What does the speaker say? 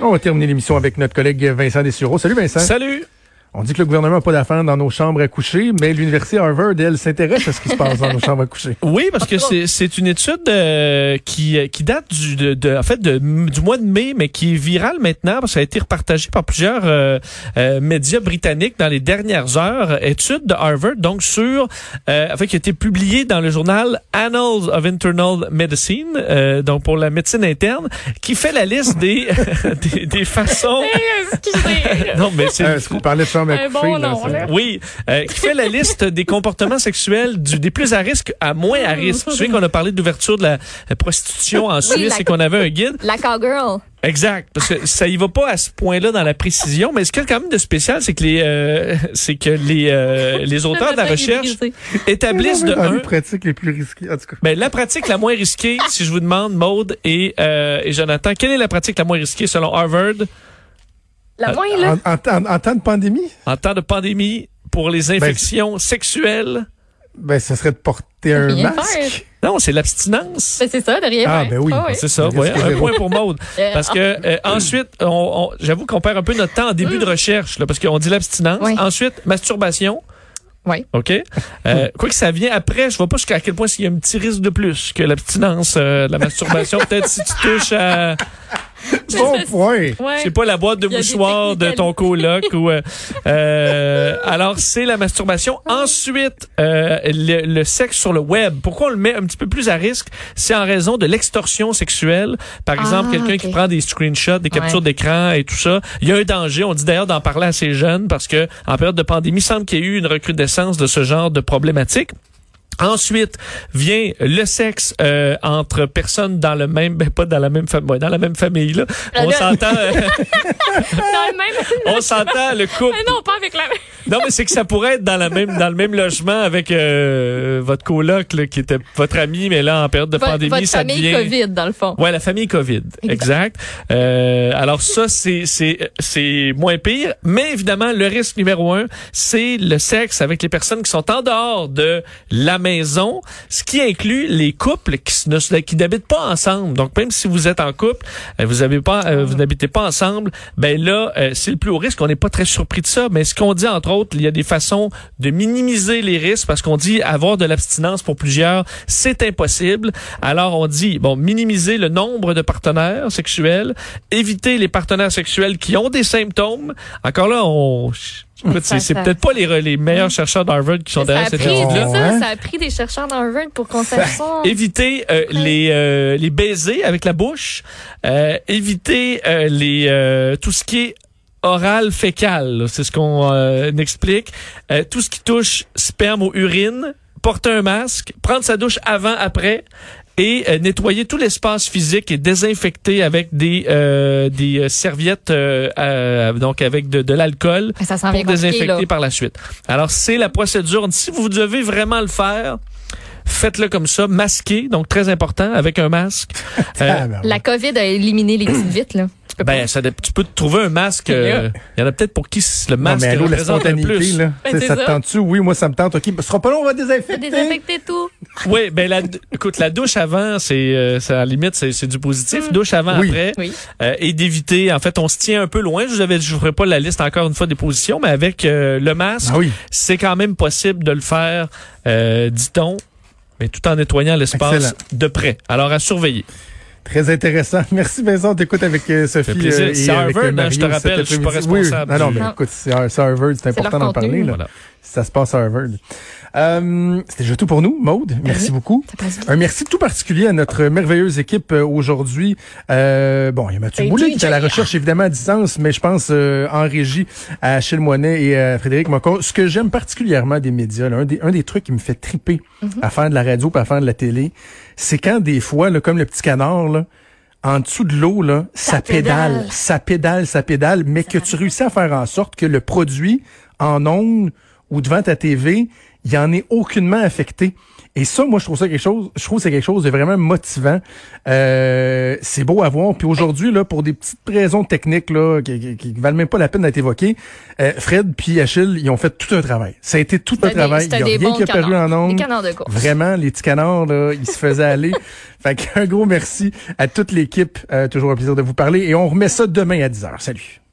On va terminer l'émission avec notre collègue Vincent Dessureau. Salut Vincent. Salut. On dit que le gouvernement n'a pas d'affaires dans nos chambres à coucher, mais l'université Harvard, elle, s'intéresse à ce qui se passe dans nos chambres à coucher. Oui, parce que c'est, c'est une étude euh, qui, qui date du, de, de- en fait, de, du mois de mai, mais qui est virale maintenant parce que ça a été repartagé par plusieurs euh, euh, médias britanniques dans les dernières heures. Étude de Harvard, donc sur, euh, en fait, qui a été publiée dans le journal Annals of Internal Medicine, euh, donc pour la médecine interne, qui fait la liste des, des, des façons. Excusez. Non, mais c'est Bon là, nom, ça- là. Oui, euh, qui fait la liste des comportements sexuels du, des plus à risque à moins à risque. Vous savez qu'on a parlé d'ouverture de la, prostitution en Suisse la- et qu'on avait un guide. La cowgirl. Exact, parce que ça y va pas à ce point-là dans la précision, mais ce qu'il y a quand même de spécial, c'est que les euh, c'est que les euh, les auteurs de la recherche établissent de un pratiques les plus risquées. En tout cas. ben, la pratique la moins risquée, si je vous demande, Maude et, euh, et Jonathan, quelle est la pratique la moins risquée selon Harvard? La moins, là. En, en temps- en temps de pandémie, en temps de pandémie pour les infections sexuelles? ben, ce serait de porter un masque. faire. Non, c'est l'abstinence. Ben, c'est ça, de rien Ah, faire. ben oui. Ah, C'est ça, ouais, un zéro. point pour Maude. Euh, Parce que euh, ensuite, on, on- j'avoue qu'on perd un peu notre temps en début de recherche, là, parce qu'on dit l'abstinence. Oui. Ensuite, masturbation. Oui. OK? Euh, quoi que ça vient après, je vois pas jusqu'à quel point s'il y a un petit risque de plus que l'abstinence, euh, de la masturbation. Peut-être si tu touches à, Bon point. Ouais. je sais pas, la boîte de mouchoirs de ton coloc ou. euh, euh, alors, c'est la masturbation. Ensuite, euh, le, le sexe sur le web. Pourquoi on le met un petit peu plus à risque? C'est en raison de l'extorsion sexuelle. Par exemple, Ah, quelqu'un ok. qui prend des screenshots, des captures Ouais. d'écran et tout ça. Il y a un danger. On dit d'ailleurs d'en parler à ces jeunes parce que en période de pandémie, il semble qu'il y ait eu une recrudescence de ce genre de problématiques. Ensuite vient le sexe euh, entre personnes dans le même, ben pas dans la même famille, dans la même famille là. On Là- s'entend, euh, on s'entend le couple. Mais non, pas avec la même. Non mais c'est que ça pourrait être dans la même, dans le même logement avec euh, votre coloc là, qui était votre ami, mais là en période de Votre, pandémie votre ça famille devient. COVID, dans le fond. Ouais, la famille COVID, exact. Euh, alors ça, c'est c'est c'est moins pire, mais évidemment le risque numéro un, c'est le sexe avec les personnes qui sont en dehors de la maison, ce qui inclut les couples qui ne qui n'habitent pas ensemble. Donc même si vous êtes en couple, euh, vous avez pas, euh, vous n'habitez pas ensemble, ben là euh, c'est le plus haut risque. On n'est pas très surpris de ça, mais ce qu'on dit entre autres, il y a des façons de minimiser les risques parce qu'on dit avoir de l'abstinence pour plusieurs, c'est impossible. Alors on dit bon minimiser le nombre de partenaires sexuels, éviter les partenaires sexuels qui ont des symptômes. Encore là, on c'est peut-être pas les, les meilleurs chercheurs d'Harvard qui sont derrière cette étude-là. ça, ça a pris des chercheurs d'Harvard pour qu'on sache ça. Éviter euh, les euh, les baisers avec la bouche, euh, éviter euh, les euh, tout ce qui est oral fécal, là, c'est ce qu'on euh, explique, Euh, tout ce qui touche sperme ou urine, porter un masque, prendre sa douche avant après et euh, nettoyer tout l'espace physique et désinfecter avec des euh, des euh, serviettes euh, euh, donc avec de, de l'alcool Ça s'en pour désinfecter là. par la suite. Alors, c'est la procédure. Si vous devez vraiment le faire, faites-le comme ça, masqué, donc très important, avec un masque. Euh, Ah, ben, La COVID a éliminé les petites vites, là. Tu peux pas. ben, ça, tu peux te trouver un masque. euh, Il y en a peut-être pour qui le Non, masque mais allô, la spontanéité, plus. là. Ben, ça te tente-tu? Oui, moi, ça me tente. OK. Ce sera pas long, on va désinfecter. Désinfecter tout. Oui, ben la, écoute, la douche avant, c'est, euh, à la limite, c'est, du positif. Douche avant, Oui. après, Mm. Oui. euh, et d'éviter. En fait, on se tient un peu loin. Je vous avais, je ferai pas la liste encore une fois des positions, mais avec euh, le masque, Ah oui. c'est quand même possible de le faire, euh, dit-on, mais tout en nettoyant l'espace de près. Alors à surveiller. Très intéressant. Merci Vincent. On t'écoute avec euh, Sophie. euh, et C'est avec, Harvard, euh, hein, Mario je te rappelle, je suis pas responsable Oui, non, non, mais écoute, c'est Har- c'est Harvard, c'est important d'en parler. Là. Voilà. Ça se passe à Harvard. Euh, C'était déjà tout pour nous, Maude. Merci beaucoup. Un merci tout particulier à notre merveilleuse équipe euh, aujourd'hui. Euh, bon, il y a Mathieu Ben, Boulet qui est à la recherche évidemment à distance, mais je pense euh, en régie à Achille Moinet et à Frédéric Mocon. Ce que j'aime particulièrement des médias, là, un, des, un des trucs qui me fait triper à faire de la radio pas à faire de la télé, c'est quand des fois, là, comme le petit canard, là, en dessous de l'eau, là, ça, Ça pédale, pédale. ça pédale, ça pédale, mais que tu réussis à faire en sorte que le produit en ondes ou devant ta TV, il en est aucunement affecté. Et ça, moi, je trouve ça quelque chose, je trouve c'est quelque chose de vraiment motivant. Euh, c'est beau à voir. Puis aujourd'hui, là, pour des petites raisons techniques là, qui, qui, valent même pas la peine d'être évoquées, euh, Fred puis Achille, ils ont fait tout un travail. Ça a été tout un travail. Il y a rien qui a paru en ondes. Vraiment, les petits canards, là, ils se faisaient aller. Fait qu'un gros merci à toute l'équipe. Euh, toujours un plaisir de vous parler. Et on remet ça demain à 10h. Salut.